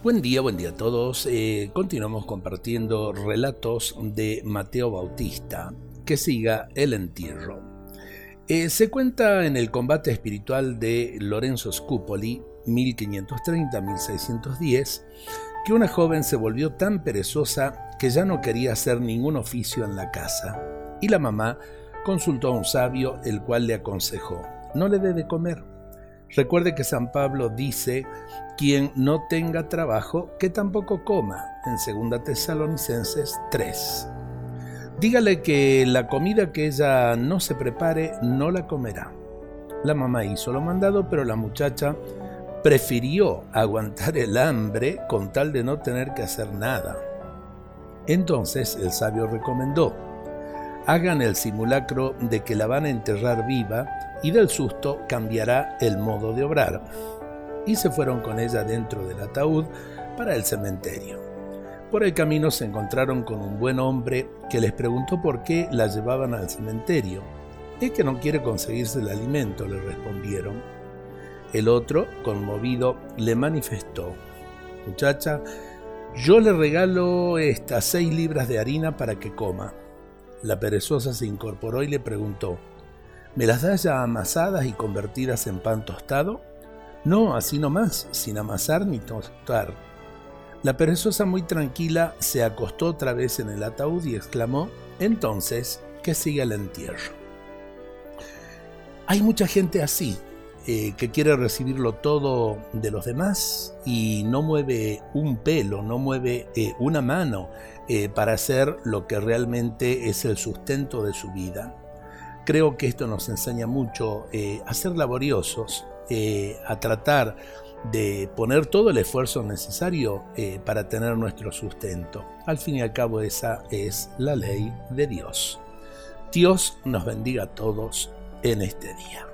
Buen día, buen día a todos. Eh, continuamos compartiendo relatos de Mateo Bautista. Que siga el entierro. Eh, se cuenta en el combate espiritual de Lorenzo Scupoli, 1530-1610, que una joven se volvió tan perezosa que ya no quería hacer ningún oficio en la casa. Y la mamá consultó a un sabio, el cual le aconsejó, no le dé de comer Recuerde que San Pablo dice, quien no tenga trabajo, que tampoco coma, en 2 Tesalonicenses 3. Dígale que la comida que ella no se prepare, no la comerá. La mamá hizo lo mandado, pero la muchacha prefirió aguantar el hambre con tal de no tener que hacer nada. Entonces el sabio recomendó, hagan el simulacro de que la van a enterrar viva y del susto cambiará el modo de obrar. Y se fueron con ella dentro del ataúd para el cementerio. Por el camino se encontraron con un buen hombre que les preguntó por qué la llevaban al cementerio. Es que no quiere conseguirse el alimento, le respondieron. El otro, conmovido, le manifestó, muchacha, yo le regalo estas seis libras de harina para que coma. La perezosa se incorporó y le preguntó, ¿Me las das ya amasadas y convertidas en pan tostado? No, así nomás, sin amasar ni tostar. La perezosa muy tranquila se acostó otra vez en el ataúd y exclamó, entonces, que siga el entierro. Hay mucha gente así, eh, que quiere recibirlo todo de los demás y no mueve un pelo, no mueve eh, una mano eh, para hacer lo que realmente es el sustento de su vida. Creo que esto nos enseña mucho a ser laboriosos, a tratar de poner todo el esfuerzo necesario para tener nuestro sustento. Al fin y al cabo esa es la ley de Dios. Dios nos bendiga a todos en este día.